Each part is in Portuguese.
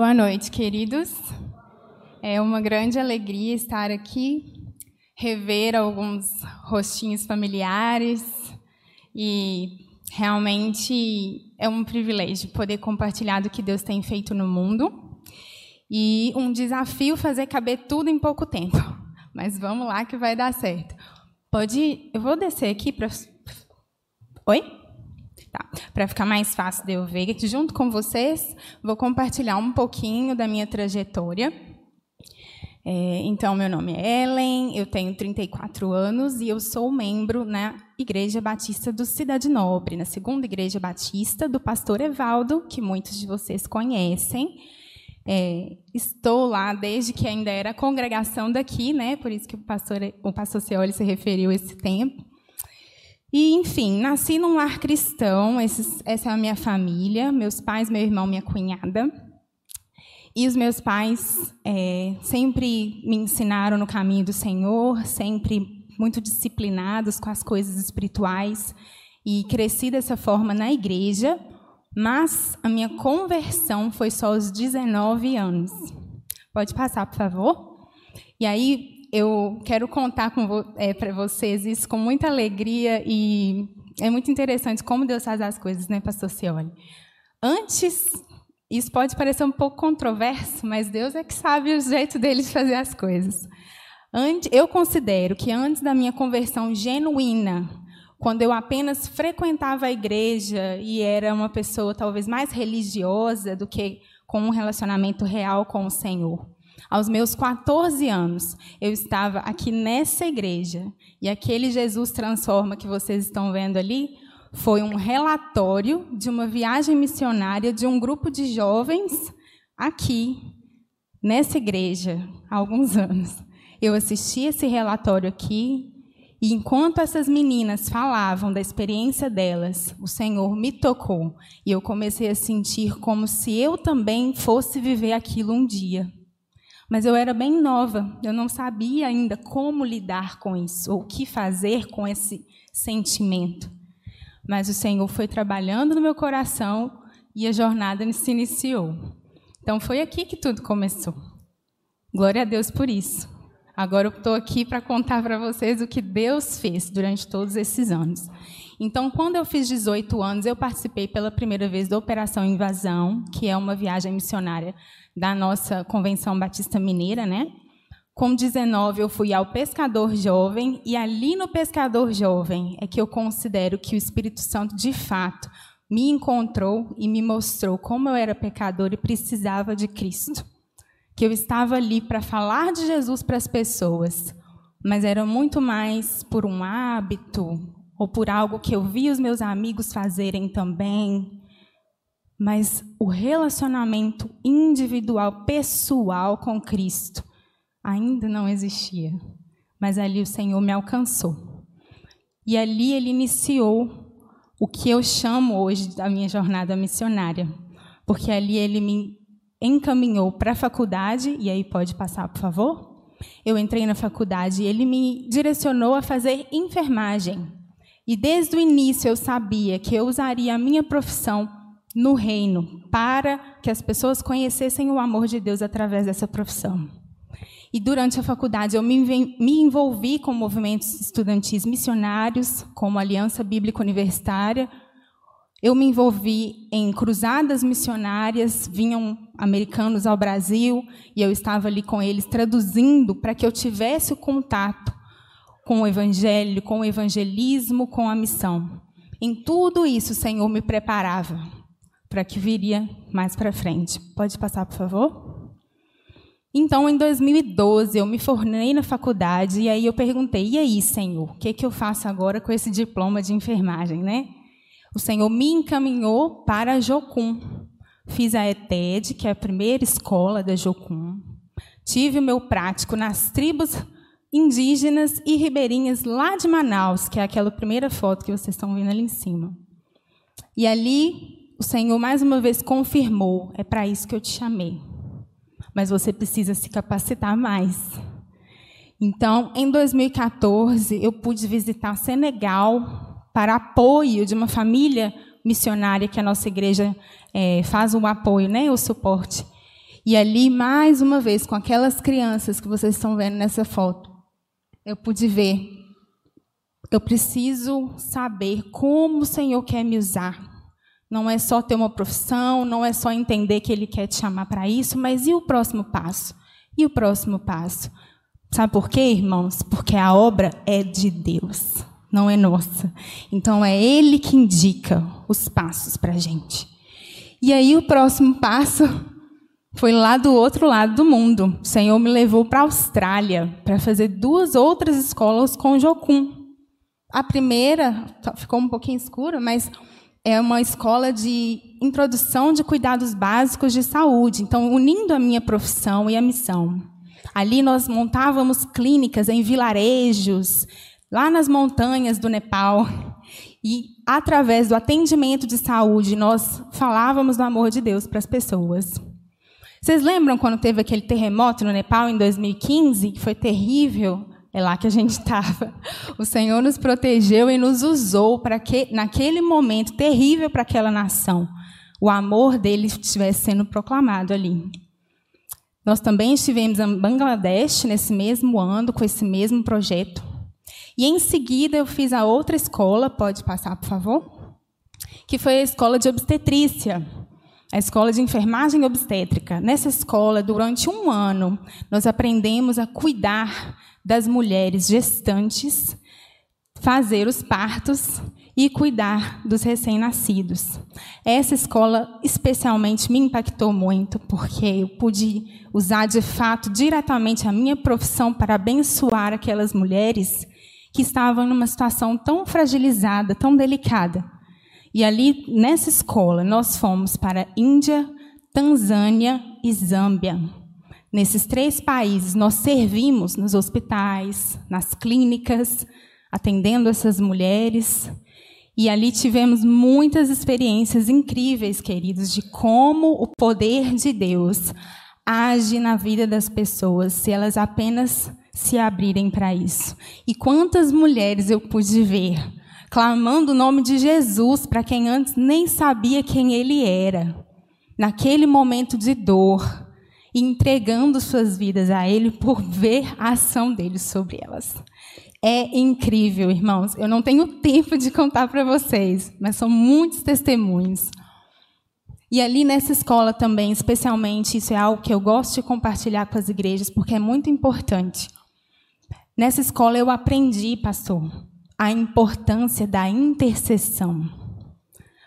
Boa noite, queridos. É uma grande alegria estar aqui, rever alguns rostinhos familiares e realmente é um privilégio poder compartilhar do que Deus tem feito no mundo e um desafio fazer caber tudo em pouco tempo. Mas vamos lá que vai dar certo. Pode, eu vou descer aqui para Oi? Para ficar mais fácil de eu ver, junto com vocês, vou compartilhar um pouquinho da minha trajetória. É, então, meu nome é Ellen, eu tenho 34 anos e eu sou membro na Igreja Batista do Cidade Nobre, na segunda Igreja Batista do pastor Evaldo, que muitos de vocês conhecem. É, estou lá desde que ainda era congregação daqui, né? Por isso que o pastor, o pastor Ceoli se referiu esse tempo. E, enfim, nasci num lar cristão, essa é a minha família, meus pais, meu irmão, minha cunhada. E os meus pais é, sempre me ensinaram no caminho do Senhor, sempre muito disciplinados com as coisas espirituais. E cresci dessa forma na igreja, mas a minha conversão foi só aos 19 anos. Pode passar, por favor? E aí, eu quero contar é, para vocês isso com muita alegria e é muito interessante como Deus faz as coisas, né, Pastor Cioli? Antes, isso pode parecer um pouco controverso, mas Deus é que sabe o jeito dele de fazer as coisas. Eu considero que antes da minha conversão genuína, quando eu apenas frequentava a igreja e era uma pessoa talvez mais religiosa do que com um relacionamento real com o Senhor, aos meus 14 anos, eu estava aqui nessa igreja e aquele Jesus transforma que vocês estão vendo ali foi um relatório de uma viagem missionária de um grupo de jovens aqui nessa igreja há alguns anos. Eu assisti esse relatório aqui e enquanto essas meninas falavam da experiência delas, o Senhor me tocou e eu comecei a sentir como se eu também fosse viver aquilo um dia. Mas eu era bem nova, eu não sabia ainda como lidar com isso, ou o que fazer com esse sentimento. Mas o Senhor foi trabalhando no meu coração e a jornada se iniciou. Então foi aqui que tudo começou. Glória a Deus por isso. Agora eu estou aqui para contar para vocês o que Deus fez durante todos esses anos. Então, quando eu fiz 18 anos, eu participei pela primeira vez da Operação Invasão, que é uma viagem missionária da nossa Convenção Batista Mineira, né? Com 19 eu fui ao Pescador Jovem e ali no Pescador Jovem é que eu considero que o Espírito Santo de fato me encontrou e me mostrou como eu era pecador e precisava de Cristo. Que eu estava ali para falar de Jesus para as pessoas, mas era muito mais por um hábito ou por algo que eu vi os meus amigos fazerem também, mas o relacionamento individual, pessoal com Cristo ainda não existia. Mas ali o Senhor me alcançou. E ali ele iniciou o que eu chamo hoje da minha jornada missionária. Porque ali ele me encaminhou para a faculdade, e aí pode passar, por favor? Eu entrei na faculdade e ele me direcionou a fazer enfermagem. E desde o início eu sabia que eu usaria a minha profissão no reino, para que as pessoas conhecessem o amor de Deus através dessa profissão. E durante a faculdade eu me envolvi com movimentos estudantis missionários, como Aliança Bíblica Universitária. Eu me envolvi em cruzadas missionárias, vinham americanos ao Brasil e eu estava ali com eles traduzindo para que eu tivesse o contato com o evangelho, com o evangelismo, com a missão. Em tudo isso o Senhor me preparava para que viria mais para frente. Pode passar, por favor? Então, em 2012, eu me formei na faculdade e aí eu perguntei: e aí, Senhor, o que, que eu faço agora com esse diploma de enfermagem, né? O Senhor me encaminhou para Jocum. Fiz a ETED, que é a primeira escola da Jocum. Tive o meu prático nas tribos indígenas e ribeirinhas lá de Manaus, que é aquela primeira foto que vocês estão vendo ali em cima. E ali o Senhor mais uma vez confirmou: é para isso que eu te chamei. Mas você precisa se capacitar mais. Então, em 2014, eu pude visitar Senegal para apoio de uma família missionária que a nossa igreja é, faz o apoio, né, o suporte. E ali, mais uma vez, com aquelas crianças que vocês estão vendo nessa foto, eu pude ver. Eu preciso saber como o Senhor quer me usar. Não é só ter uma profissão, não é só entender que Ele quer te chamar para isso, mas e o próximo passo? E o próximo passo? Sabe por quê, irmãos? Porque a obra é de Deus, não é nossa. Então é Ele que indica os passos para a gente. E aí o próximo passo foi lá do outro lado do mundo. O Senhor me levou para a Austrália para fazer duas outras escolas com Jocum. A primeira ficou um pouquinho escura, mas é uma escola de introdução de cuidados básicos de saúde. Então, unindo a minha profissão e a missão. Ali nós montávamos clínicas em vilarejos, lá nas montanhas do Nepal. E, através do atendimento de saúde, nós falávamos do amor de Deus para as pessoas. Vocês lembram quando teve aquele terremoto no Nepal em 2015, que foi terrível? É lá que a gente estava. O Senhor nos protegeu e nos usou para que, naquele momento terrível para aquela nação, o amor dele estivesse sendo proclamado ali. Nós também estivemos em Bangladesh nesse mesmo ano, com esse mesmo projeto. E em seguida eu fiz a outra escola, pode passar, por favor? Que foi a escola de obstetrícia a escola de enfermagem obstétrica. Nessa escola, durante um ano, nós aprendemos a cuidar das mulheres gestantes, fazer os partos e cuidar dos recém-nascidos. Essa escola especialmente me impactou muito, porque eu pude usar de fato diretamente a minha profissão para abençoar aquelas mulheres que estavam numa situação tão fragilizada, tão delicada. E ali, nessa escola, nós fomos para Índia, Tanzânia e Zâmbia. Nesses três países, nós servimos nos hospitais, nas clínicas, atendendo essas mulheres. E ali tivemos muitas experiências incríveis, queridos, de como o poder de Deus age na vida das pessoas se elas apenas se abrirem para isso. E quantas mulheres eu pude ver clamando o nome de Jesus para quem antes nem sabia quem ele era, naquele momento de dor, e entregando suas vidas a ele por ver a ação dele sobre elas. É incrível, irmãos. Eu não tenho tempo de contar para vocês, mas são muitos testemunhos. E ali nessa escola também, especialmente, isso é algo que eu gosto de compartilhar com as igrejas, porque é muito importante. Nessa escola eu aprendi, pastor, a importância da intercessão.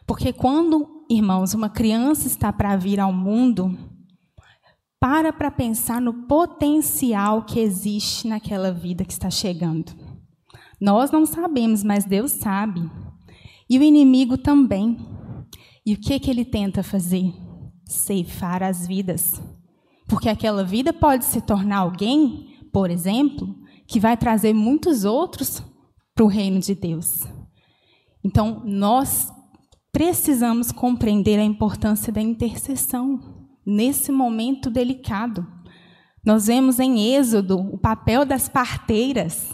Porque quando, irmãos, uma criança está para vir ao mundo, para para pensar no potencial que existe naquela vida que está chegando. Nós não sabemos, mas Deus sabe. E o inimigo também. E o que, que ele tenta fazer? Ceifar as vidas. Porque aquela vida pode se tornar alguém, por exemplo, que vai trazer muitos outros para o reino de Deus. Então, nós precisamos compreender a importância da intercessão nesse momento delicado. Nós vemos em Êxodo o papel das parteiras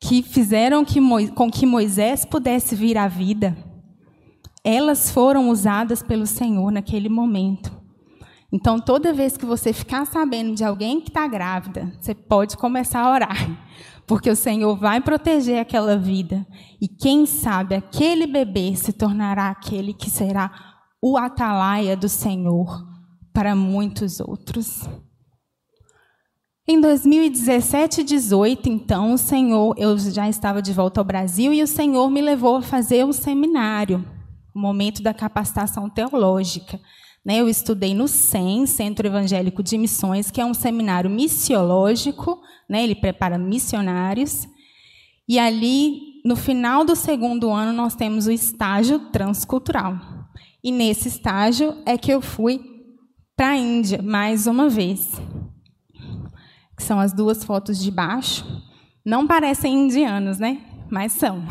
que fizeram que com que Moisés pudesse vir à vida. Elas foram usadas pelo Senhor naquele momento. Então, toda vez que você ficar sabendo de alguém que está grávida, você pode começar a orar porque o Senhor vai proteger aquela vida. E quem sabe aquele bebê se tornará aquele que será o atalaia do Senhor para muitos outros. Em 2017 e 18, então, o Senhor, eu já estava de volta ao Brasil e o Senhor me levou a fazer um seminário, o um momento da capacitação teológica. Né, eu estudei no CEM, Centro Evangélico de Missões, que é um seminário missiológico, né, ele prepara missionários. E ali, no final do segundo ano, nós temos o estágio transcultural. E nesse estágio é que eu fui para a Índia, mais uma vez. São as duas fotos de baixo. Não parecem indianos, né? Mas são.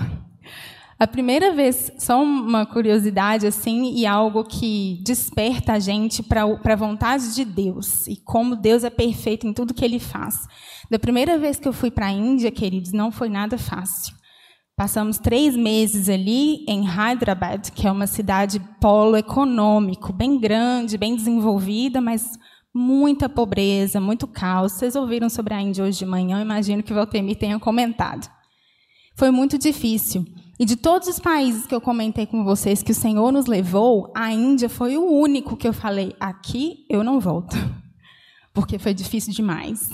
A primeira vez, só uma curiosidade assim, e algo que desperta a gente para a vontade de Deus e como Deus é perfeito em tudo que ele faz. Da primeira vez que eu fui para a Índia, queridos, não foi nada fácil. Passamos três meses ali em Hyderabad, que é uma cidade polo econômico, bem grande, bem desenvolvida, mas muita pobreza, muito caos. Vocês ouviram sobre a Índia hoje de manhã, imagino que o Valtemir tenha comentado. Foi muito difícil. E de todos os países que eu comentei com vocês que o Senhor nos levou, a Índia foi o único que eu falei: aqui eu não volto, porque foi difícil demais.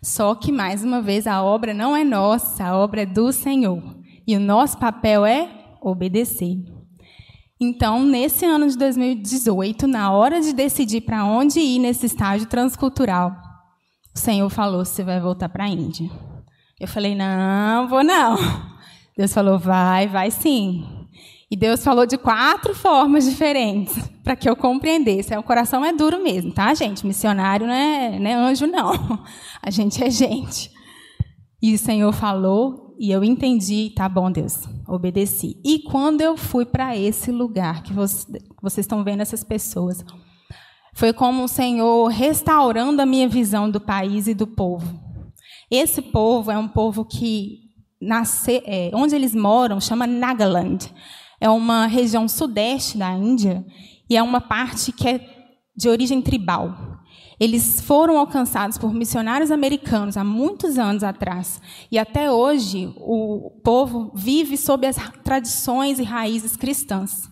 Só que, mais uma vez, a obra não é nossa, a obra é do Senhor. E o nosso papel é obedecer. Então, nesse ano de 2018, na hora de decidir para onde ir nesse estágio transcultural, o Senhor falou: você vai voltar para a Índia. Eu falei: não, vou não. Deus falou: vai, vai sim. E Deus falou de quatro formas diferentes para que eu compreendesse. O coração é duro mesmo, tá, gente? Missionário não é, não é anjo, não. A gente é gente. E o Senhor falou e eu entendi, tá bom, Deus, obedeci. E quando eu fui para esse lugar que vocês estão vendo essas pessoas, foi como o Senhor restaurando a minha visão do país e do povo. Esse povo é um povo que é, onde eles moram chama Nagaland. É uma região sudeste da Índia e é uma parte que é de origem tribal. Eles foram alcançados por missionários americanos há muitos anos atrás. E até hoje o povo vive sob as tradições e raízes cristãs.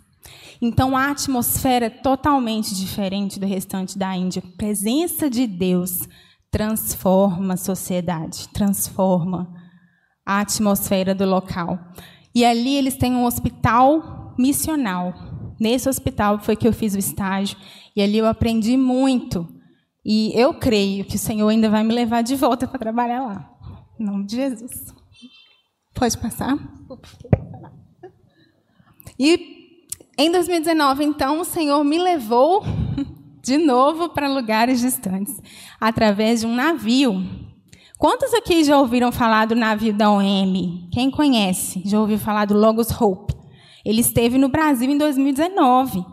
Então a atmosfera é totalmente diferente do restante da Índia. A presença de Deus transforma a sociedade, transforma a atmosfera do local. E ali eles têm um hospital missional. Nesse hospital foi que eu fiz o estágio e ali eu aprendi muito e eu creio que o Senhor ainda vai me levar de volta para trabalhar lá. Em nome de Jesus. Pode passar? E em 2019, então, o Senhor me levou de novo para lugares distantes, através de um navio. Quantos aqui já ouviram falar do navio da OM? Quem conhece? Já ouviu falar do Logos Hope? Ele esteve no Brasil em 2019.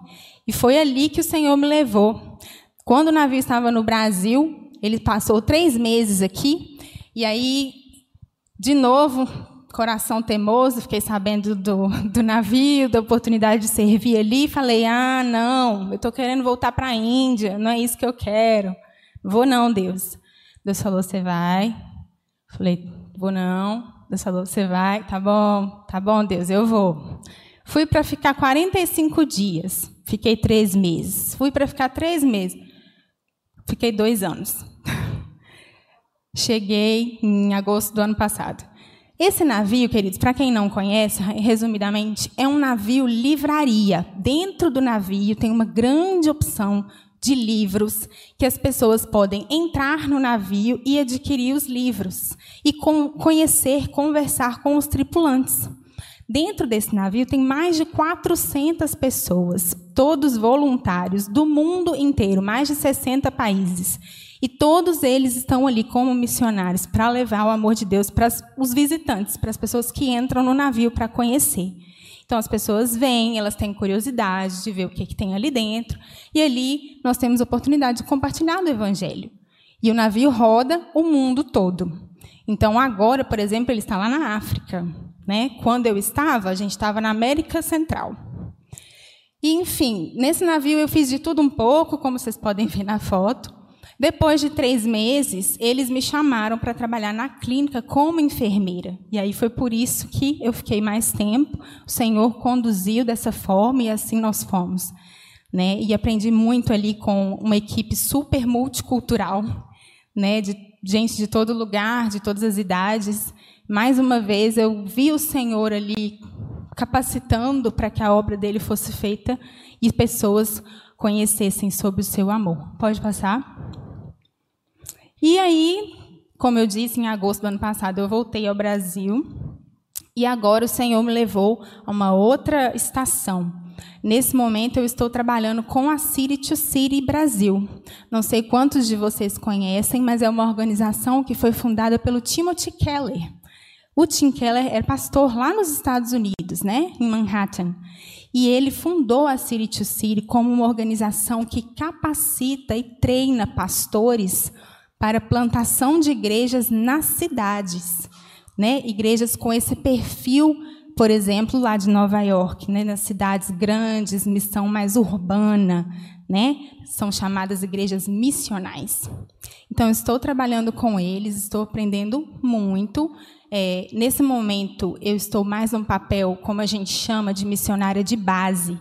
E foi ali que o Senhor me levou. Quando o navio estava no Brasil, ele passou três meses aqui, e aí, de novo, coração teimoso, fiquei sabendo do, do navio, da oportunidade de servir ali, falei: ah, não, eu estou querendo voltar para a Índia, não é isso que eu quero. Vou não, Deus. Deus falou: você vai. Falei: vou não. Deus falou: você vai. Tá bom, tá bom, Deus, eu vou. Fui para ficar 45 dias, fiquei três meses. Fui para ficar três meses. Fiquei dois anos. Cheguei em agosto do ano passado. Esse navio, queridos, para quem não conhece, resumidamente, é um navio livraria. Dentro do navio tem uma grande opção de livros que as pessoas podem entrar no navio e adquirir os livros e conhecer, conversar com os tripulantes. Dentro desse navio tem mais de 400 pessoas, todos voluntários do mundo inteiro, mais de 60 países. E todos eles estão ali como missionários para levar o amor de Deus para os visitantes, para as pessoas que entram no navio para conhecer. Então as pessoas vêm, elas têm curiosidade de ver o que, que tem ali dentro, e ali nós temos a oportunidade de compartilhar o evangelho. E o navio roda o mundo todo. Então agora, por exemplo, ele está lá na África. Né? Quando eu estava, a gente estava na América Central. E, enfim, nesse navio eu fiz de tudo um pouco, como vocês podem ver na foto. Depois de três meses, eles me chamaram para trabalhar na clínica como enfermeira. E aí foi por isso que eu fiquei mais tempo. O Senhor conduziu dessa forma e assim nós fomos. Né? E aprendi muito ali com uma equipe super multicultural, né? de gente de todo lugar, de todas as idades mais uma vez eu vi o Senhor ali capacitando para que a obra dele fosse feita e pessoas conhecessem sobre o seu amor. Pode passar? E aí, como eu disse, em agosto do ano passado eu voltei ao Brasil e agora o Senhor me levou a uma outra estação. Nesse momento eu estou trabalhando com a City to City Brasil. Não sei quantos de vocês conhecem, mas é uma organização que foi fundada pelo Timothy Keller. O Tim Keller era pastor lá nos Estados Unidos, né, em Manhattan. E ele fundou a City to City como uma organização que capacita e treina pastores para plantação de igrejas nas cidades, né? Igrejas com esse perfil por exemplo, lá de Nova York, né, nas cidades grandes, missão mais urbana, né, são chamadas igrejas missionais. Então, estou trabalhando com eles, estou aprendendo muito. É, nesse momento, eu estou mais num papel, como a gente chama, de missionária de base,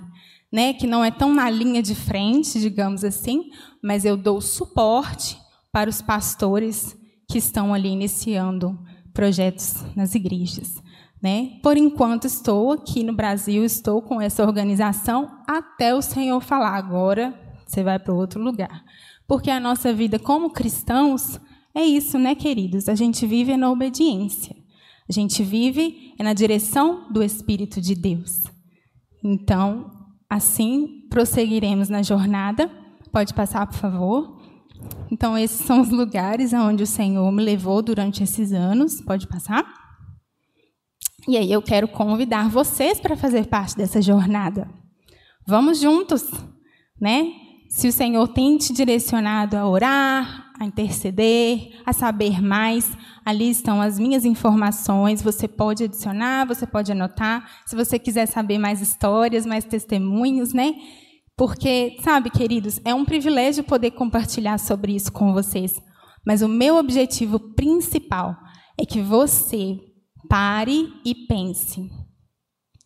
né, que não é tão na linha de frente, digamos assim, mas eu dou suporte para os pastores que estão ali iniciando projetos nas igrejas. Né? Por enquanto estou aqui no Brasil, estou com essa organização até o Senhor falar agora você vai para outro lugar. Porque a nossa vida como cristãos é isso, né, queridos? A gente vive na obediência. A gente vive na direção do Espírito de Deus. Então, assim prosseguiremos na jornada. Pode passar, por favor. Então, esses são os lugares aonde o Senhor me levou durante esses anos. Pode passar. E aí eu quero convidar vocês para fazer parte dessa jornada. Vamos juntos, né? Se o Senhor tem te direcionado a orar, a interceder, a saber mais, ali estão as minhas informações. Você pode adicionar, você pode anotar. Se você quiser saber mais histórias, mais testemunhos, né? Porque, sabe, queridos, é um privilégio poder compartilhar sobre isso com vocês. Mas o meu objetivo principal é que você pare e pense.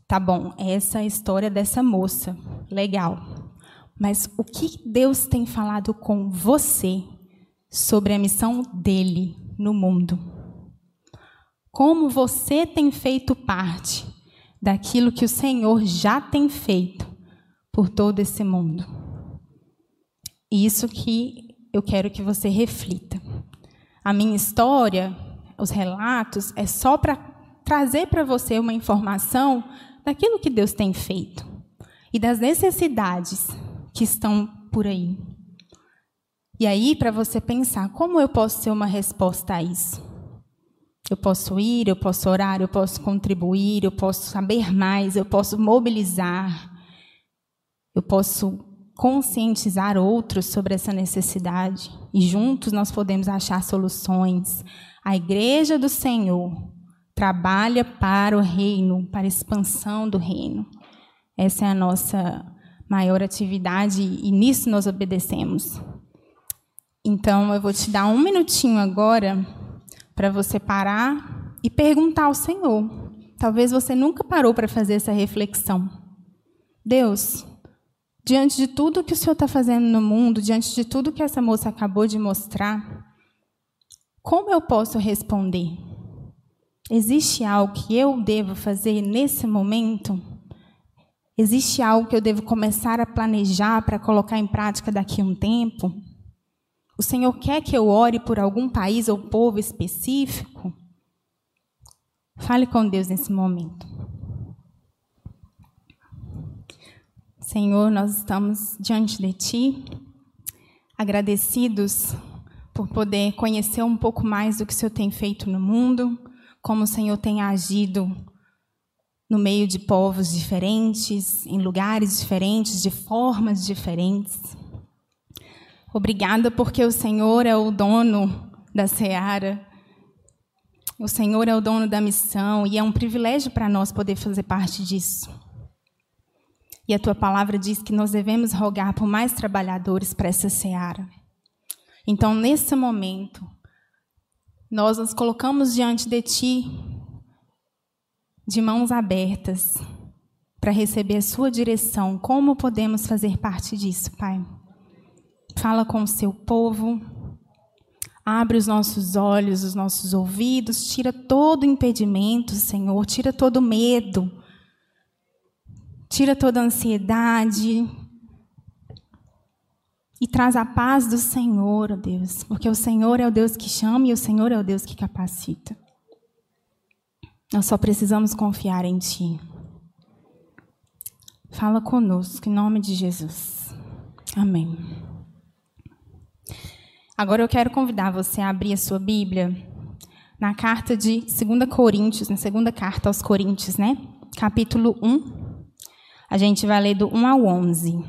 Tá bom, essa é a história dessa moça. Legal. Mas o que Deus tem falado com você sobre a missão dele no mundo? Como você tem feito parte daquilo que o Senhor já tem feito por todo esse mundo? Isso que eu quero que você reflita. A minha história, os relatos, é só para trazer para você uma informação daquilo que Deus tem feito e das necessidades que estão por aí. E aí, para você pensar, como eu posso ser uma resposta a isso? Eu posso ir, eu posso orar, eu posso contribuir, eu posso saber mais, eu posso mobilizar, eu posso conscientizar outros sobre essa necessidade e juntos nós podemos achar soluções. A igreja do Senhor trabalha para o reino, para a expansão do reino. Essa é a nossa maior atividade e nisso nós obedecemos. Então, eu vou te dar um minutinho agora para você parar e perguntar ao Senhor. Talvez você nunca parou para fazer essa reflexão. Deus, diante de tudo que o Senhor está fazendo no mundo, diante de tudo que essa moça acabou de mostrar, como eu posso responder? Existe algo que eu devo fazer nesse momento? Existe algo que eu devo começar a planejar para colocar em prática daqui a um tempo? O Senhor quer que eu ore por algum país ou povo específico? Fale com Deus nesse momento. Senhor, nós estamos diante de Ti, agradecidos por poder conhecer um pouco mais do que o Senhor tem feito no mundo, como o Senhor tem agido no meio de povos diferentes, em lugares diferentes, de formas diferentes. Obrigada porque o Senhor é o dono da seara. O Senhor é o dono da missão e é um privilégio para nós poder fazer parte disso. E a tua palavra diz que nós devemos rogar por mais trabalhadores para essa seara. Então, nesse momento, nós nos colocamos diante de ti de mãos abertas para receber a sua direção. Como podemos fazer parte disso, Pai? Fala com o seu povo. Abre os nossos olhos, os nossos ouvidos, tira todo impedimento, Senhor, tira todo medo, tira toda ansiedade e traz a paz do Senhor, ó Deus, porque o Senhor é o Deus que chama e o Senhor é o Deus que capacita. Nós só precisamos confiar em Ti. Fala conosco, em nome de Jesus. Amém. Agora eu quero convidar você a abrir a sua Bíblia na carta de 2 Coríntios, na segunda carta aos Coríntios, né? Capítulo 1. A gente vai ler do 1 ao 11.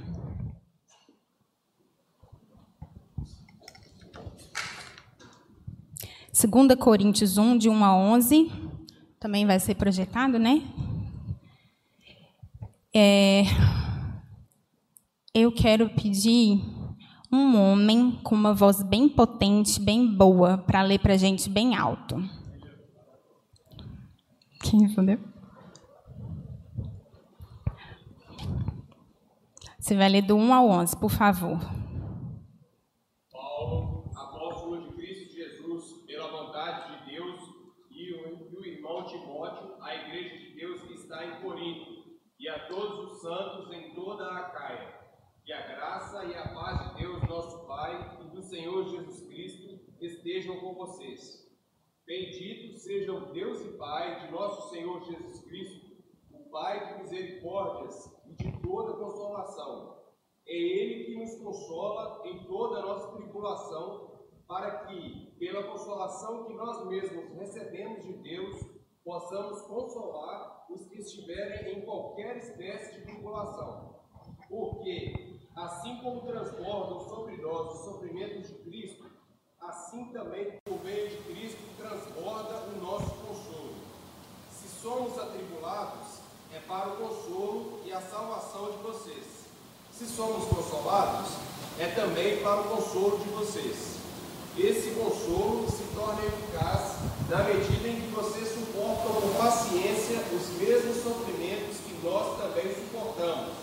Segunda Coríntios 1, de 1 a 11 também vai ser projetado, né? É, eu quero pedir um homem com uma voz bem potente, bem boa, para ler para a gente bem alto. Quem respondeu? Você vai ler do 1 ao 11, por favor. Paulo, apóstolo de Cristo Jesus, pela vontade de Deus, e o, irmão Timóteo, a igreja de Deus que está em Corinto, e a todos os santos em toda a Caia. Que a graça e a paz de Deus, nosso Pai, e do Senhor Jesus Cristo estejam com vocês. Bendito seja o Deus e Pai de nosso Senhor Jesus Cristo, o Pai de misericórdias e de toda consolação. É Ele que nos consola em toda a nossa tribulação, para que, pela consolação que nós mesmos recebemos de Deus, possamos consolar os que estiverem em qualquer espécie de tribulação. Porque, assim como transbordam sobre nós os sofrimentos de Cristo, assim também por meio de Cristo transborda o nosso consolo. Se somos atribulados, é para o consolo e a salvação de vocês. Se somos consolados, é também para o consolo de vocês. Esse consolo se torna eficaz na medida em que vocês suportam com paciência os mesmos sofrimentos que nós também suportamos.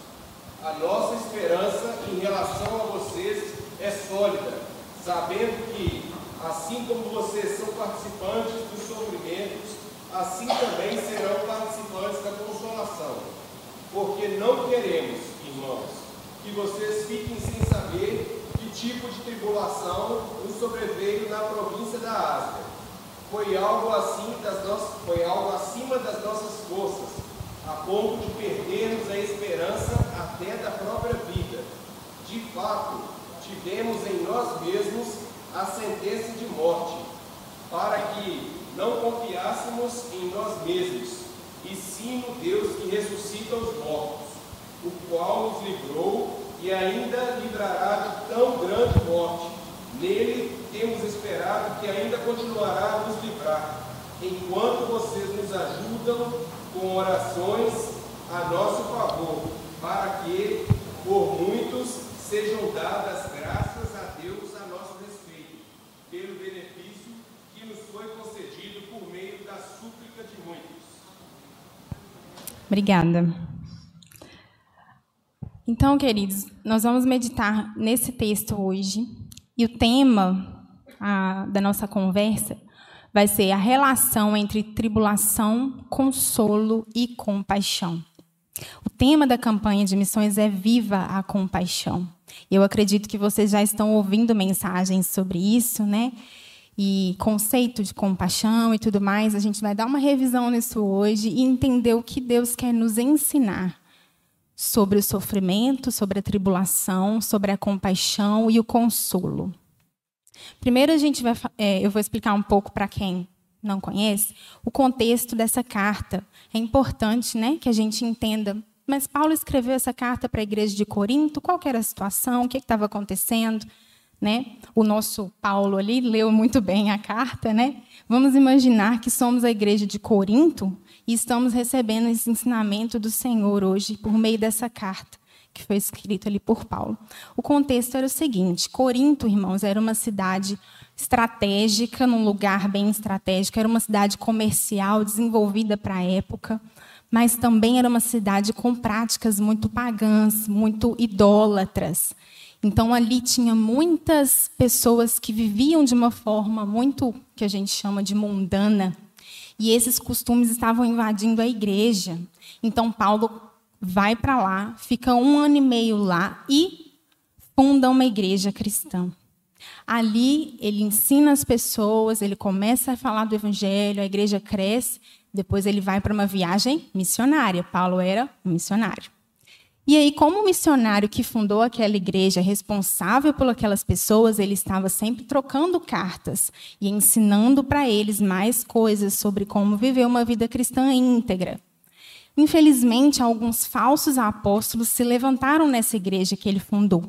A nossa esperança em relação a vocês é sólida, sabendo que, assim como vocês são participantes dos sofrimentos, assim também serão participantes da consolação. Porque não queremos, irmãos, que vocês fiquem sem saber que tipo de tribulação nos sobreveio na província da Ásia. Foi algo assim das nossas, foi algo acima das nossas forças, a ponto de perdermos a esperança até da própria vida. De fato, tivemos em nós mesmos a sentença de morte, para que não confiássemos em nós mesmos, e sim no Deus que ressuscita os mortos, o qual nos livrou e ainda livrará de tão grande morte. Nele temos esperado que ainda continuará a nos livrar, enquanto vocês nos ajudam com orações a nosso favor, para que por muitos sejam dadas graças a Deus a nosso respeito, pelo benefício nos foi concedido por meio da súplica de muitos. Obrigada. Então, queridos, nós vamos meditar nesse texto hoje e o tema a, da nossa conversa vai ser a relação entre tribulação, consolo e compaixão. O tema da campanha de missões é Viva a Compaixão. Eu acredito que vocês já estão ouvindo mensagens sobre isso, né? E conceito de compaixão e tudo mais. A gente vai dar uma revisão nisso hoje e entender o que Deus quer nos ensinar sobre o sofrimento, sobre a tribulação, sobre a compaixão e o consolo. Primeiro a gente vai, é, eu vou explicar um pouco para quem não conhece o contexto dessa carta. É importante, né, que a gente entenda. Mas Paulo escreveu essa carta para a igreja de Corinto. Qual era a situação? O que estava acontecendo? Né? O nosso Paulo ali leu muito bem a carta, né? Vamos imaginar que somos a igreja de Corinto e estamos recebendo esse ensinamento do Senhor hoje por meio dessa carta que foi escrita ali por Paulo. O contexto era o seguinte: Corinto, irmãos, era uma cidade estratégica, num lugar bem estratégico, era uma cidade comercial desenvolvida para a época, mas também era uma cidade com práticas muito pagãs, muito idólatras. Então ali tinha muitas pessoas que viviam de uma forma muito que a gente chama de mundana, e esses costumes estavam invadindo a igreja. Então, Paulo vai para lá, fica um ano e meio lá e funda uma igreja cristã. Ali, ele ensina as pessoas, ele começa a falar do evangelho, a igreja cresce, depois ele vai para uma viagem missionária. Paulo era um missionário. E aí, como missionário que fundou aquela igreja, responsável por aquelas pessoas, ele estava sempre trocando cartas e ensinando para eles mais coisas sobre como viver uma vida cristã íntegra. Infelizmente, alguns falsos apóstolos se levantaram nessa igreja que ele fundou.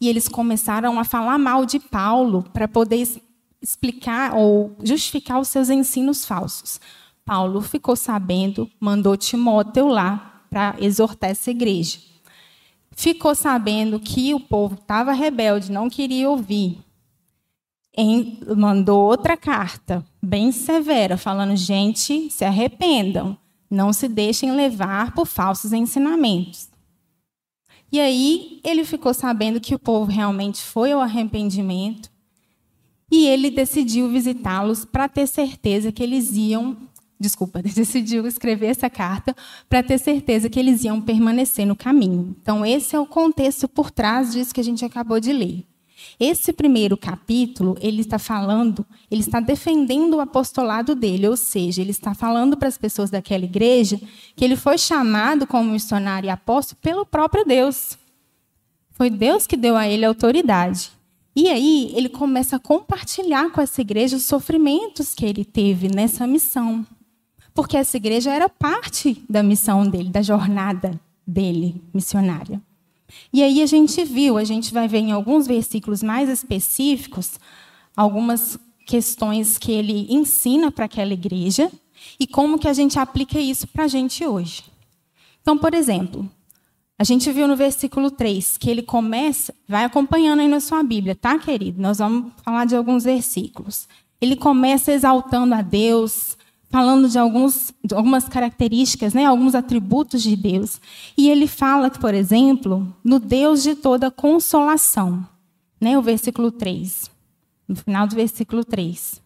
E eles começaram a falar mal de Paulo para poder explicar ou justificar os seus ensinos falsos. Paulo ficou sabendo, mandou Timóteo lá para exortar essa igreja. Ficou sabendo que o povo estava rebelde, não queria ouvir. Em, mandou outra carta, bem severa, falando: gente, se arrependam, não se deixem levar por falsos ensinamentos. E aí ele ficou sabendo que o povo realmente foi ao arrependimento e ele decidiu visitá-los para ter certeza que eles iam. Desculpa, decidiu escrever essa carta para ter certeza que eles iam permanecer no caminho. Então, esse é o contexto por trás disso que a gente acabou de ler. Esse primeiro capítulo, ele está falando, ele está defendendo o apostolado dele, ou seja, ele está falando para as pessoas daquela igreja que ele foi chamado como missionário e apóstolo pelo próprio Deus. Foi Deus que deu a ele autoridade. E aí ele começa a compartilhar com essa igreja os sofrimentos que ele teve nessa missão. Porque essa igreja era parte da missão dele, da jornada dele missionária. E aí a gente viu, a gente vai ver em alguns versículos mais específicos, algumas questões que ele ensina para aquela igreja e como que a gente aplica isso para a gente hoje. Então, por exemplo, a gente viu no versículo 3 que ele começa, vai acompanhando aí na sua Bíblia, tá, querido? Nós vamos falar de alguns versículos. Ele começa exaltando a Deus, falando de, alguns, de algumas características, né, alguns atributos de Deus. E ele fala, por exemplo, no Deus de toda consolação. Né, o versículo 3. No final do versículo 3.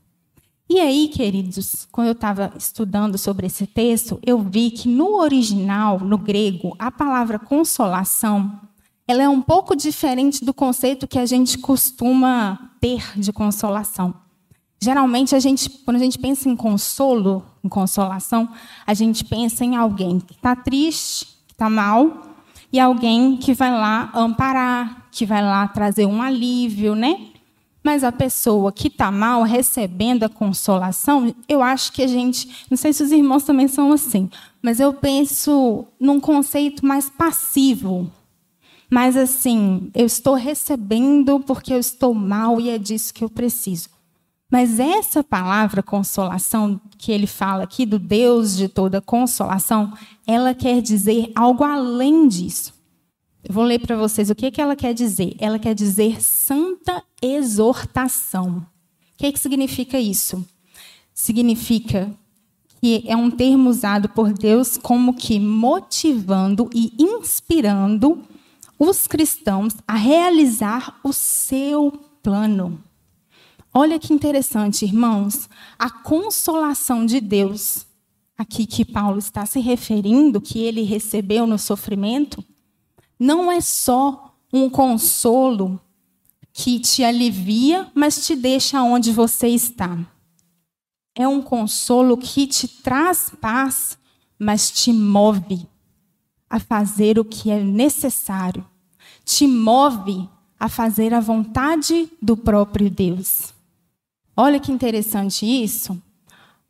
E aí, queridos, quando eu estava estudando sobre esse texto, eu vi que no original, no grego, a palavra consolação, ela é um pouco diferente do conceito que a gente costuma ter de consolação. Geralmente, a gente, quando a gente pensa em consolo, em consolação, a gente pensa em alguém que está triste, que está mal, e alguém que vai lá amparar, que vai lá trazer um alívio, né? Mas a pessoa que está mal, recebendo a consolação, eu acho que a gente. Não sei se os irmãos também são assim, mas eu penso num conceito mais passivo. Mas assim, eu estou recebendo porque eu estou mal e é disso que eu preciso. Mas essa palavra consolação que ele fala aqui, do Deus de toda consolação, ela quer dizer algo além disso. Eu vou ler para vocês o que, que ela quer dizer. Ela quer dizer santa exortação. O que, que significa isso? Significa que é um termo usado por Deus como que motivando e inspirando os cristãos a realizar o seu plano. Olha que interessante, irmãos. A consolação de Deus, aqui que Paulo está se referindo, que ele recebeu no sofrimento, não é só um consolo que te alivia, mas te deixa onde você está. É um consolo que te traz paz, mas te move a fazer o que é necessário. Te move a fazer a vontade do próprio Deus. Olha que interessante isso.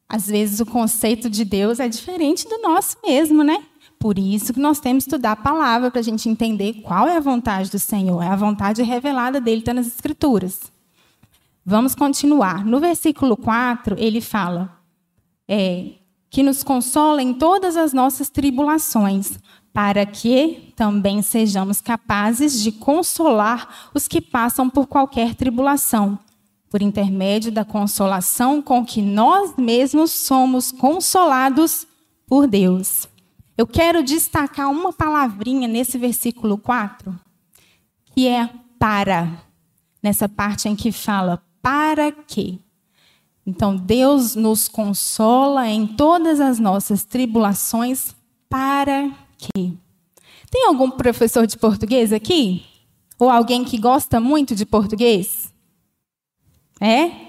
Às vezes o conceito de Deus é diferente do nosso mesmo, né? Por isso que nós temos que estudar a palavra para a gente entender qual é a vontade do Senhor. É a vontade revelada dele, está nas Escrituras. Vamos continuar. No versículo 4, ele fala é, que nos consola em todas as nossas tribulações, para que também sejamos capazes de consolar os que passam por qualquer tribulação por intermédio da consolação com que nós mesmos somos consolados por Deus. Eu quero destacar uma palavrinha nesse versículo 4, que é para, nessa parte em que fala para quê. Então, Deus nos consola em todas as nossas tribulações para quê? Tem algum professor de português aqui? Ou alguém que gosta muito de português? É?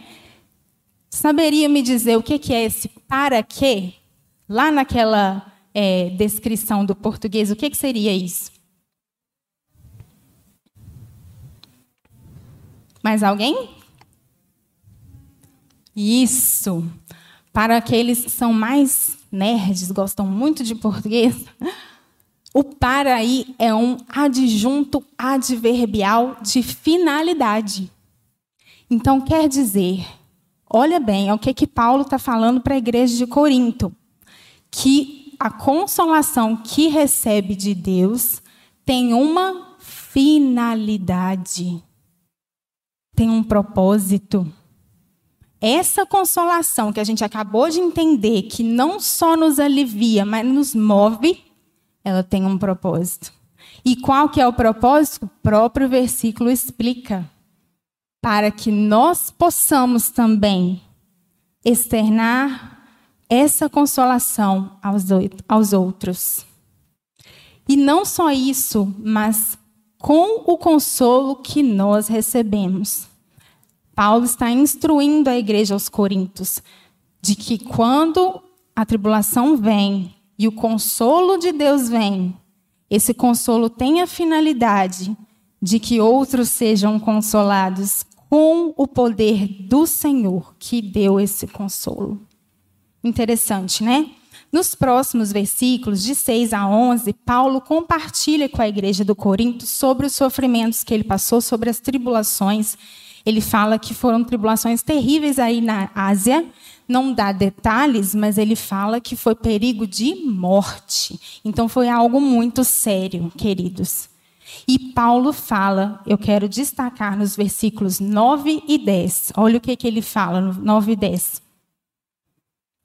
Saberia me dizer o que é esse para quê? Lá naquela é, descrição do português, o que, seria isso? Mais alguém? Isso. Para aqueles que são mais nerds, gostam muito de português, o para aí é um adjunto adverbial de finalidade. Então, quer dizer, olha bem, é o que, que Paulo está falando para a igreja de Corinto, que a consolação que recebe de Deus tem uma finalidade, tem um propósito. Essa consolação que a gente acabou de entender, que não só nos alivia, mas nos move, ela tem um propósito. E qual que é o propósito? O próprio versículo explica. Para que nós possamos também externar essa consolação aos, aos outros. E não só isso, mas com o consolo que nós recebemos. Paulo está instruindo a igreja aos Coríntios de que quando a tribulação vem e o consolo de Deus vem, esse consolo tem a finalidade de que outros sejam consolados com o poder do Senhor que deu esse consolo. Interessante, né? Nos próximos versículos, de 6 a 11, Paulo compartilha com a igreja do Corinto sobre os sofrimentos que ele passou, sobre as tribulações. Ele fala que foram tribulações terríveis aí na Ásia. Não dá detalhes, mas ele fala que foi perigo de morte. Então foi algo muito sério, queridos. E Paulo fala, eu quero destacar nos versículos 9 e 10. Olha o que, que ele fala no 9 e 10.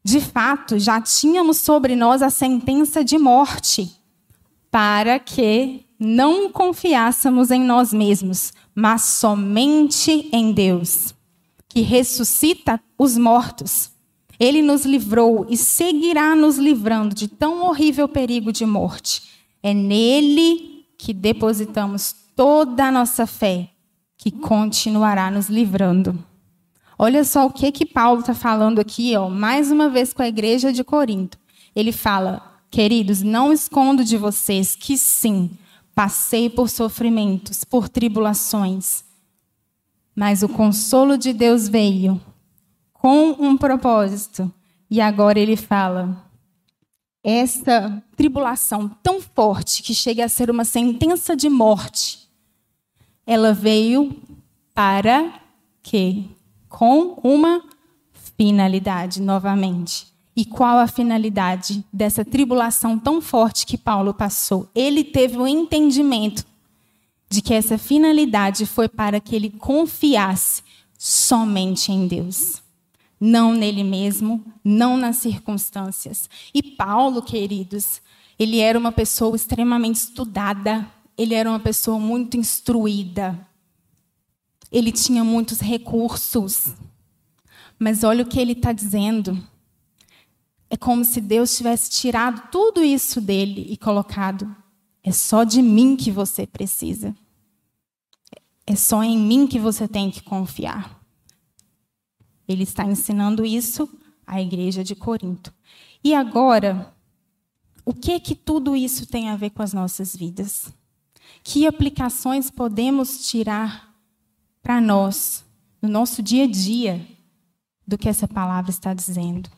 De fato, já tínhamos sobre nós a sentença de morte, para que não confiássemos em nós mesmos, mas somente em Deus, que ressuscita os mortos. Ele nos livrou e seguirá nos livrando de tão horrível perigo de morte. É nele que depositamos toda a nossa fé, que continuará nos livrando. Olha só o que que Paulo está falando aqui, ó, mais uma vez com a igreja de Corinto. Ele fala, queridos, não escondo de vocês que sim, passei por sofrimentos, por tribulações, mas o consolo de Deus veio com um propósito. E agora ele fala: essa tribulação tão forte que chega a ser uma sentença de morte, ela veio para que com uma finalidade novamente. E qual a finalidade dessa tribulação tão forte que Paulo passou? Ele teve o entendimento de que essa finalidade foi para que ele confiasse somente em Deus. Não nele mesmo, não nas circunstâncias. E Paulo, queridos, ele era uma pessoa extremamente estudada, ele era uma pessoa muito instruída, ele tinha muitos recursos. Mas olha o que ele está dizendo. É como se Deus tivesse tirado tudo isso dele e colocado: é só de mim que você precisa. É só em mim que você tem que confiar. Ele está ensinando isso à igreja de Corinto. E agora, o que que tudo isso tem a ver com as nossas vidas? Que aplicações podemos tirar para nós, no nosso dia a dia, do que essa palavra está dizendo.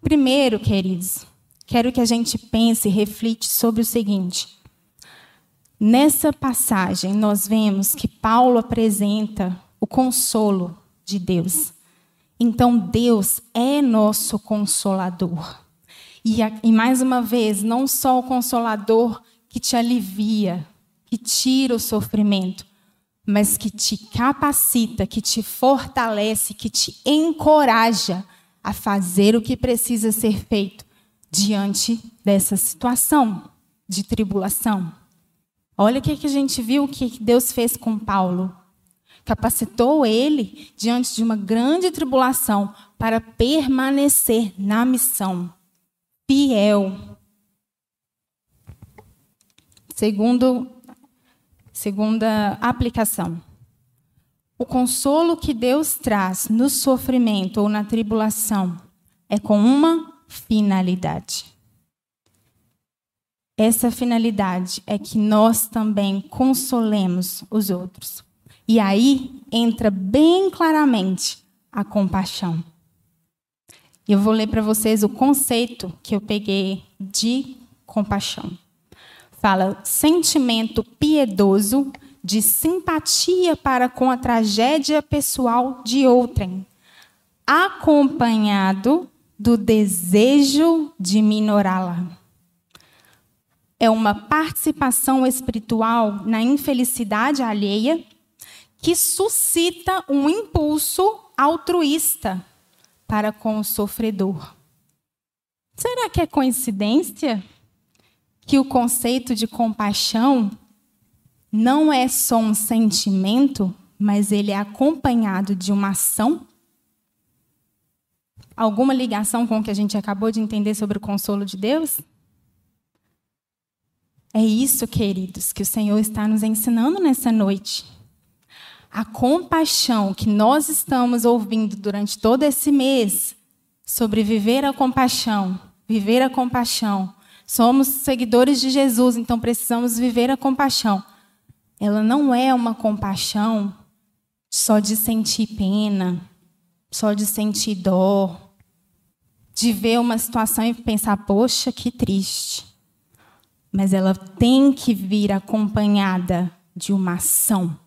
Primeiro, queridos, quero que a gente pense e reflite sobre o seguinte. Nessa passagem, nós vemos que Paulo apresenta o consolo de Deus. Então, Deus é nosso consolador. E, e, mais uma vez, não só o consolador que te alivia, que tira o sofrimento, mas que te capacita, que te fortalece, que te encoraja a fazer o que precisa ser feito diante dessa situação de tribulação. Olha o que a gente viu que Deus fez com Paulo. Capacitou ele diante de uma grande tribulação para permanecer na missão, fiel. Segundo Segunda aplicação. O consolo que Deus traz no sofrimento ou na tribulação é com uma finalidade. Essa finalidade é que nós também consolemos os outros. E aí entra bem claramente a compaixão. Eu vou ler para vocês o conceito que eu peguei de compaixão fala sentimento piedoso de simpatia para com a tragédia pessoal de outrem, acompanhado do desejo de minorá-la. é uma participação espiritual na infelicidade alheia que suscita um impulso altruísta para com o sofredor. Será que é coincidência que o conceito de compaixão não é só um sentimento, mas ele é acompanhado de uma ação? Alguma ligação com o que a gente acabou de entender sobre o consolo de Deus? É isso, queridos, que o Senhor está nos ensinando nessa noite. A compaixão que nós estamos ouvindo durante todo esse mês sobre viver a compaixão, viver a compaixão. Somos seguidores de Jesus, então precisamos viver a compaixão. Ela não é uma compaixão só de sentir pena, só de sentir dó, de ver uma situação e pensar, poxa, que triste mas ela tem que vir acompanhada de uma ação.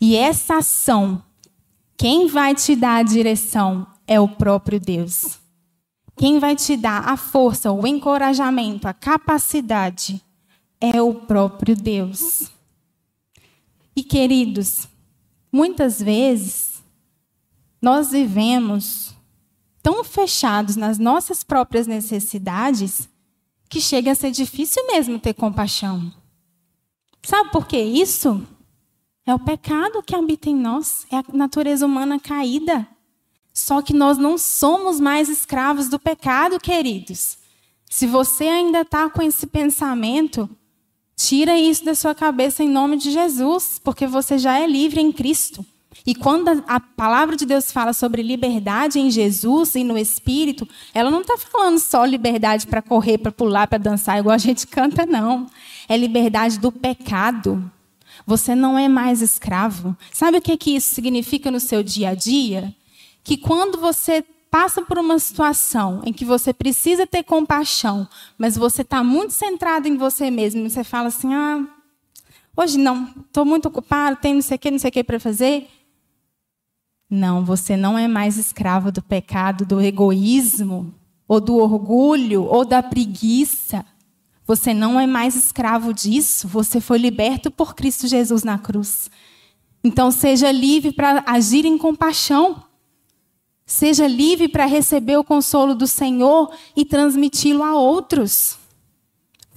E essa ação, quem vai te dar a direção é o próprio Deus. Quem vai te dar a força, o encorajamento, a capacidade é o próprio Deus. E queridos, muitas vezes nós vivemos tão fechados nas nossas próprias necessidades que chega a ser difícil mesmo ter compaixão. Sabe por que isso? É o pecado que habita em nós, é a natureza humana caída. Só que nós não somos mais escravos do pecado, queridos. Se você ainda está com esse pensamento, tira isso da sua cabeça em nome de Jesus, porque você já é livre em Cristo. E quando a palavra de Deus fala sobre liberdade em Jesus e no Espírito, ela não está falando só liberdade para correr, para pular, para dançar, igual a gente canta, não. É liberdade do pecado. Você não é mais escravo. Sabe o que, que isso significa no seu dia a dia? Que quando você passa por uma situação em que você precisa ter compaixão, mas você está muito centrado em você mesmo, você fala assim: ah, hoje não, estou muito ocupado, tenho não sei o que, não sei o que para fazer. Não, você não é mais escravo do pecado, do egoísmo, ou do orgulho, ou da preguiça. Você não é mais escravo disso. Você foi liberto por Cristo Jesus na cruz. Então, seja livre para agir em compaixão. Seja livre para receber o consolo do Senhor e transmiti-lo a outros.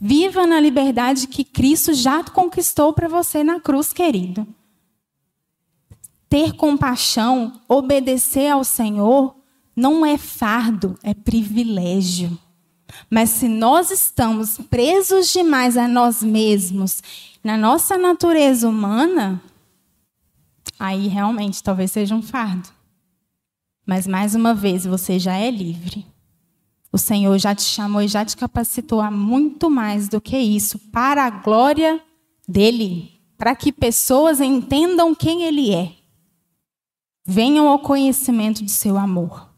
Viva na liberdade que Cristo já conquistou para você na cruz, querido ter compaixão, obedecer ao Senhor, não é fardo, é privilégio. Mas se nós estamos presos demais a nós mesmos, na nossa natureza humana, aí realmente talvez seja um fardo. Mas mais uma vez, você já é livre. O Senhor já te chamou e já te capacitou a muito mais do que isso, para a glória dele, para que pessoas entendam quem ele é venham ao conhecimento de seu amor.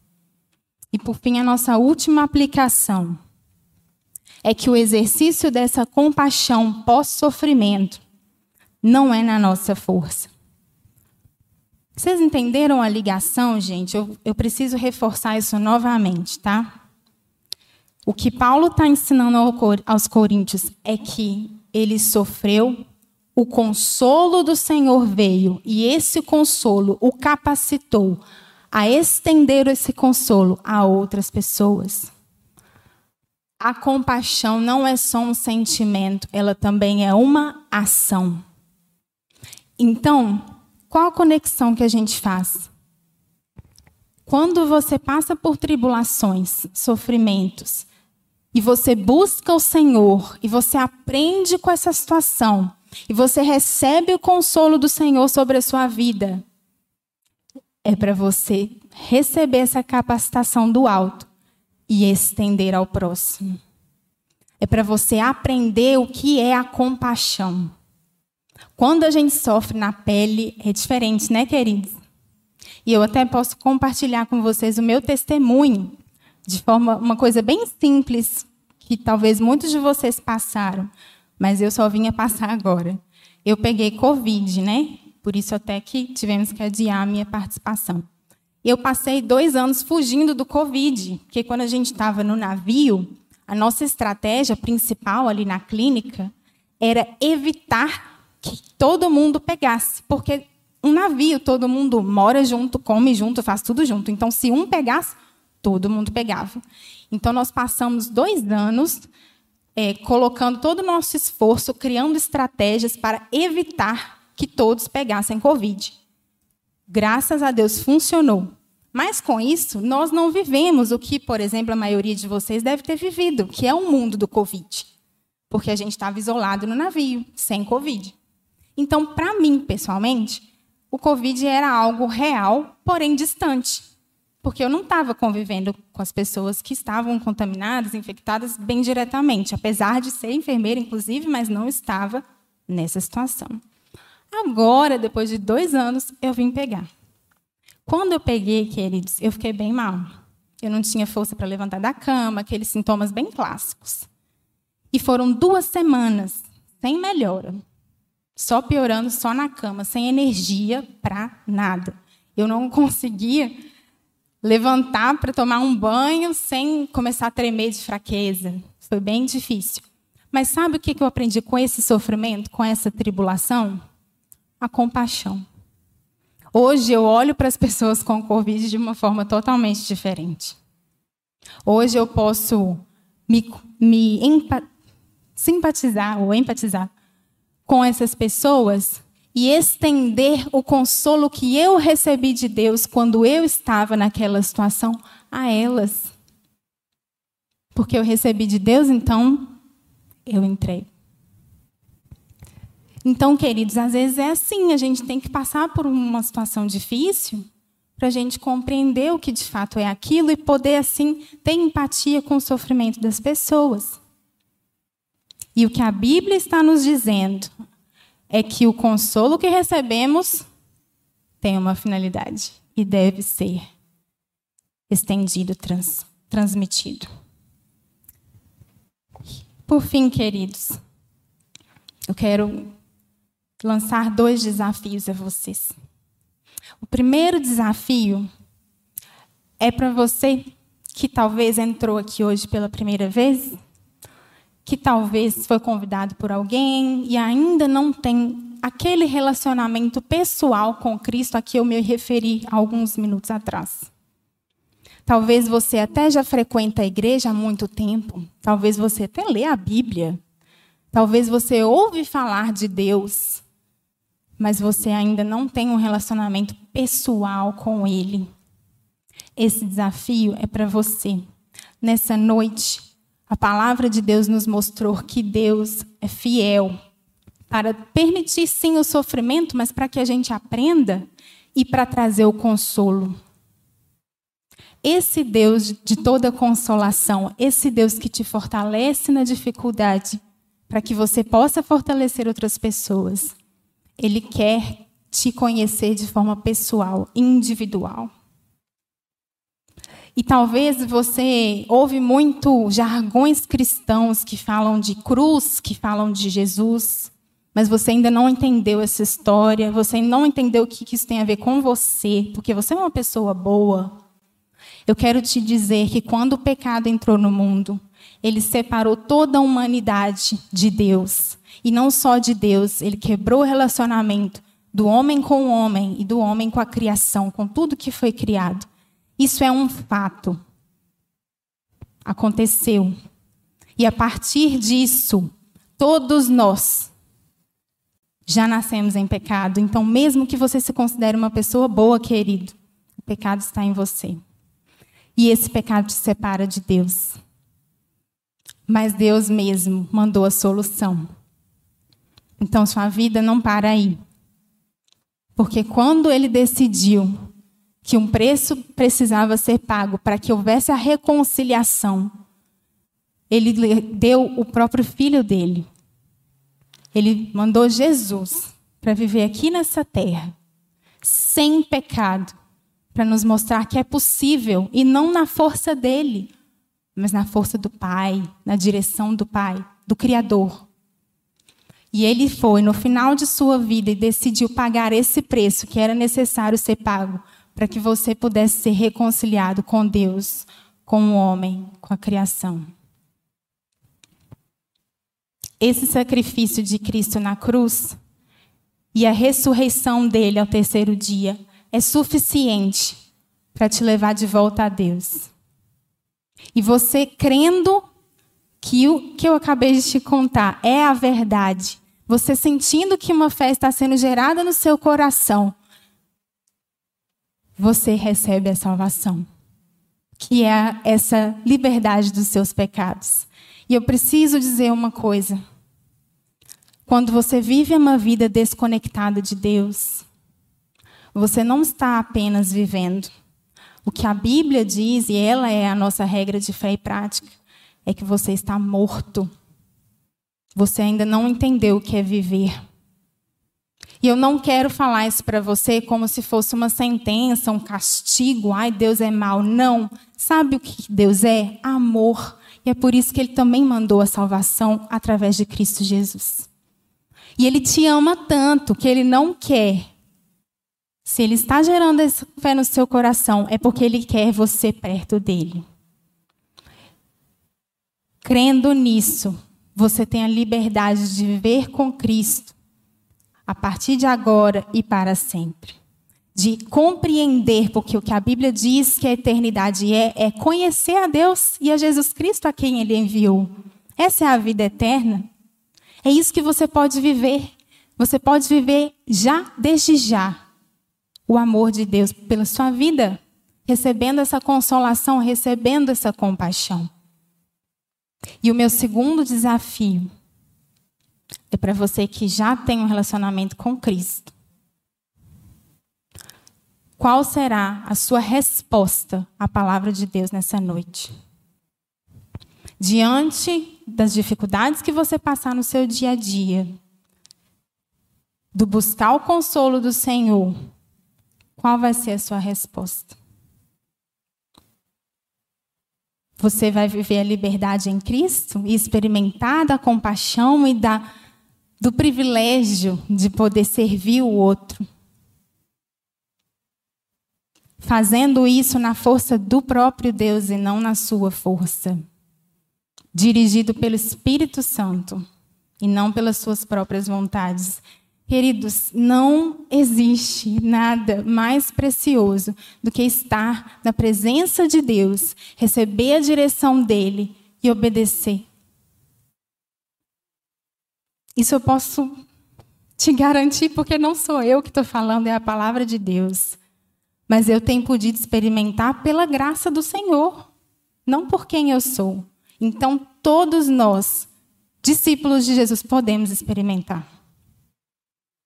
E por fim, a nossa última aplicação é que o exercício dessa compaixão pós-sofrimento não é na nossa força. Vocês entenderam a ligação, gente? Eu, eu preciso reforçar isso novamente, tá? O que Paulo está ensinando aos Coríntios é que ele sofreu o consolo do Senhor veio e esse consolo o capacitou a estender esse consolo a outras pessoas. A compaixão não é só um sentimento, ela também é uma ação. Então, qual a conexão que a gente faz? Quando você passa por tribulações, sofrimentos, e você busca o Senhor, e você aprende com essa situação, e você recebe o consolo do Senhor sobre a sua vida, é para você receber essa capacitação do alto e estender ao próximo. É para você aprender o que é a compaixão. Quando a gente sofre na pele, é diferente, né, queridos? E eu até posso compartilhar com vocês o meu testemunho de forma uma coisa bem simples que talvez muitos de vocês passaram mas eu só vinha passar agora. Eu peguei Covid, né? Por isso até que tivemos que adiar a minha participação. Eu passei dois anos fugindo do Covid, porque quando a gente estava no navio, A nossa estratégia principal ali na clínica era evitar que todo mundo pegasse, porque um navio, todo mundo mora junto, come junto, faz tudo junto. Então, se um pegasse, todo mundo pegava. Então, nós passamos dois anos é, colocando todo o nosso esforço, criando estratégias para evitar que todos pegassem Covid. Graças a Deus funcionou. Mas com isso, nós não vivemos o que, por exemplo, a maioria de vocês deve ter vivido, que é o mundo do Covid. Porque a gente estava isolado no navio, sem Covid. Então, para mim, pessoalmente, o Covid era algo real, porém distante. Porque eu não estava convivendo com as pessoas que estavam contaminadas, infectadas, bem diretamente. Apesar de ser enfermeira, inclusive, mas não estava nessa situação. Agora, depois de dois anos, eu vim pegar. Quando eu peguei, queridos, eu fiquei bem mal. Eu não tinha força para levantar da cama, aqueles sintomas bem clássicos. E foram duas semanas sem melhora. Só piorando, só na cama, sem energia para nada. Eu não conseguia levantar para tomar um banho sem começar a tremer de fraqueza. Foi bem difícil. Mas sabe o que eu aprendi com esse sofrimento, com essa tribulação? A compaixão. Hoje eu olho para as pessoas com Covid de uma forma totalmente diferente. Hoje eu posso me, me simpatizar ou empatizar com essas pessoas e estender o consolo que eu recebi de Deus quando eu estava naquela situação a elas. Porque eu recebi de Deus, então eu entrei. Então, queridos, às vezes é assim, a gente tem que passar por uma situação difícil para a gente compreender o que de fato é aquilo e poder, assim, ter empatia com o sofrimento das pessoas. E o que a Bíblia está nos dizendo é que o consolo que recebemos tem uma finalidade e deve ser estendido, trans, transmitido. Por fim, queridos, eu quero lançar dois desafios a vocês. O primeiro desafio é para você que talvez entrou aqui hoje pela primeira vez, que talvez foi convidado por alguém e ainda não tem aquele relacionamento pessoal com Cristo a que eu me referi alguns minutos atrás. Talvez você até já frequenta a igreja há muito tempo, talvez você até lê a Bíblia, talvez você ouve falar de Deus, mas você ainda não tem um relacionamento pessoal com Ele. Esse desafio é para você. Nessa noite, a palavra de Deus nos mostrou que Deus é fiel para permitir sim o sofrimento, mas para que a gente aprenda e para trazer o consolo. Esse Deus de toda consolação, esse Deus que te fortalece na dificuldade, para que você possa fortalecer outras pessoas, ele quer te conhecer de forma pessoal, individual. E talvez você ouve muito jargões cristãos que falam de cruz, que falam de Jesus, mas você ainda não entendeu essa história, você não entendeu o que isso tem a ver com você, porque você é uma pessoa boa. Eu quero te dizer que quando o pecado entrou no mundo, ele separou toda a humanidade de Deus. E não só de Deus, ele quebrou o relacionamento do homem com o homem e do homem com a criação, com tudo que foi criado. Isso é um fato. Aconteceu. E a partir disso, todos nós já nascemos em pecado. Então, mesmo que você se considere uma pessoa boa, querido, o pecado está em você. E esse pecado te separa de Deus. Mas Deus mesmo mandou a solução. Então sua vida não para aí. Porque quando ele decidiu que um preço precisava ser pago para que houvesse a reconciliação, ele deu o próprio filho dele. Ele mandou Jesus para viver aqui nessa terra, sem pecado, para nos mostrar que é possível e não na força dele, mas na força do Pai, na direção do Pai, do Criador. E ele foi no final de sua vida e decidiu pagar esse preço que era necessário ser pago para que você pudesse ser reconciliado com Deus, com o homem, com a criação. esse sacrifício de Cristo na cruz e a ressurreição dele ao terceiro dia é suficiente para te levar de volta a Deus. E você crendo que o que eu acabei de te contar é a verdade, você sentindo que uma fé está sendo gerada no seu coração, você recebe a salvação, que é essa liberdade dos seus pecados. E eu preciso dizer uma coisa. Quando você vive uma vida desconectada de Deus, você não está apenas vivendo. O que a Bíblia diz, e ela é a nossa regra de fé e prática, é que você está morto. Você ainda não entendeu o que é viver. E eu não quero falar isso para você como se fosse uma sentença, um castigo. Ai, Deus é mau. Não. Sabe o que Deus é? Amor. E é por isso que ele também mandou a salvação através de Cristo Jesus. E ele te ama tanto que ele não quer. Se ele está gerando essa fé no seu coração, é porque ele quer você perto dele. Crendo nisso, você tem a liberdade de viver com Cristo a partir de agora e para sempre. De compreender, porque o que a Bíblia diz que a eternidade é, é conhecer a Deus e a Jesus Cristo a quem Ele enviou. Essa é a vida eterna. É isso que você pode viver. Você pode viver já, desde já, o amor de Deus pela sua vida, recebendo essa consolação, recebendo essa compaixão. E o meu segundo desafio é para você que já tem um relacionamento com Cristo. Qual será a sua resposta à palavra de Deus nessa noite? Diante das dificuldades que você passar no seu dia a dia, do buscar o consolo do Senhor, qual vai ser a sua resposta? Você vai viver a liberdade em Cristo e experimentar da compaixão e da, do privilégio de poder servir o outro. Fazendo isso na força do próprio Deus e não na sua força dirigido pelo Espírito Santo e não pelas suas próprias vontades. Queridos, não existe nada mais precioso do que estar na presença de Deus, receber a direção dele e obedecer. Isso eu posso te garantir, porque não sou eu que estou falando, é a palavra de Deus. Mas eu tenho podido experimentar pela graça do Senhor, não por quem eu sou. Então, todos nós, discípulos de Jesus, podemos experimentar.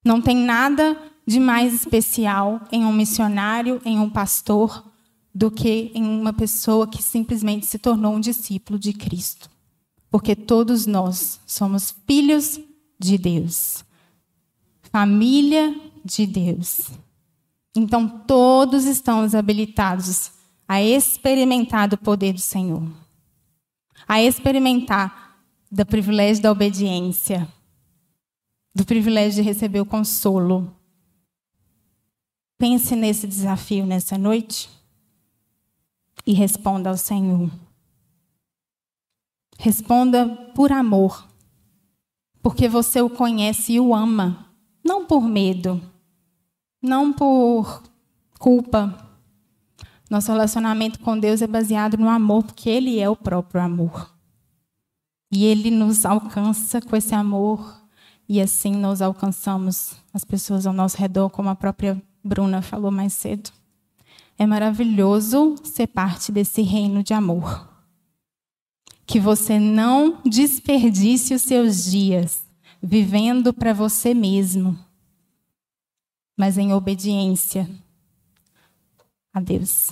Não tem nada de mais especial em um missionário, em um pastor, do que em uma pessoa que simplesmente se tornou um discípulo de Cristo. Porque todos nós somos filhos de Deus, família de Deus. Então, todos estamos habilitados a experimentar o poder do Senhor a experimentar do privilégio da obediência, do privilégio de receber o consolo. Pense nesse desafio nessa noite e responda ao Senhor. Responda por amor, porque você o conhece e o ama, não por medo, não por culpa, nosso relacionamento com Deus é baseado no amor, porque Ele é o próprio amor. E Ele nos alcança com esse amor, e assim nós alcançamos as pessoas ao nosso redor, como a própria Bruna falou mais cedo. É maravilhoso ser parte desse reino de amor. Que você não desperdice os seus dias vivendo para você mesmo, mas em obediência a Deus.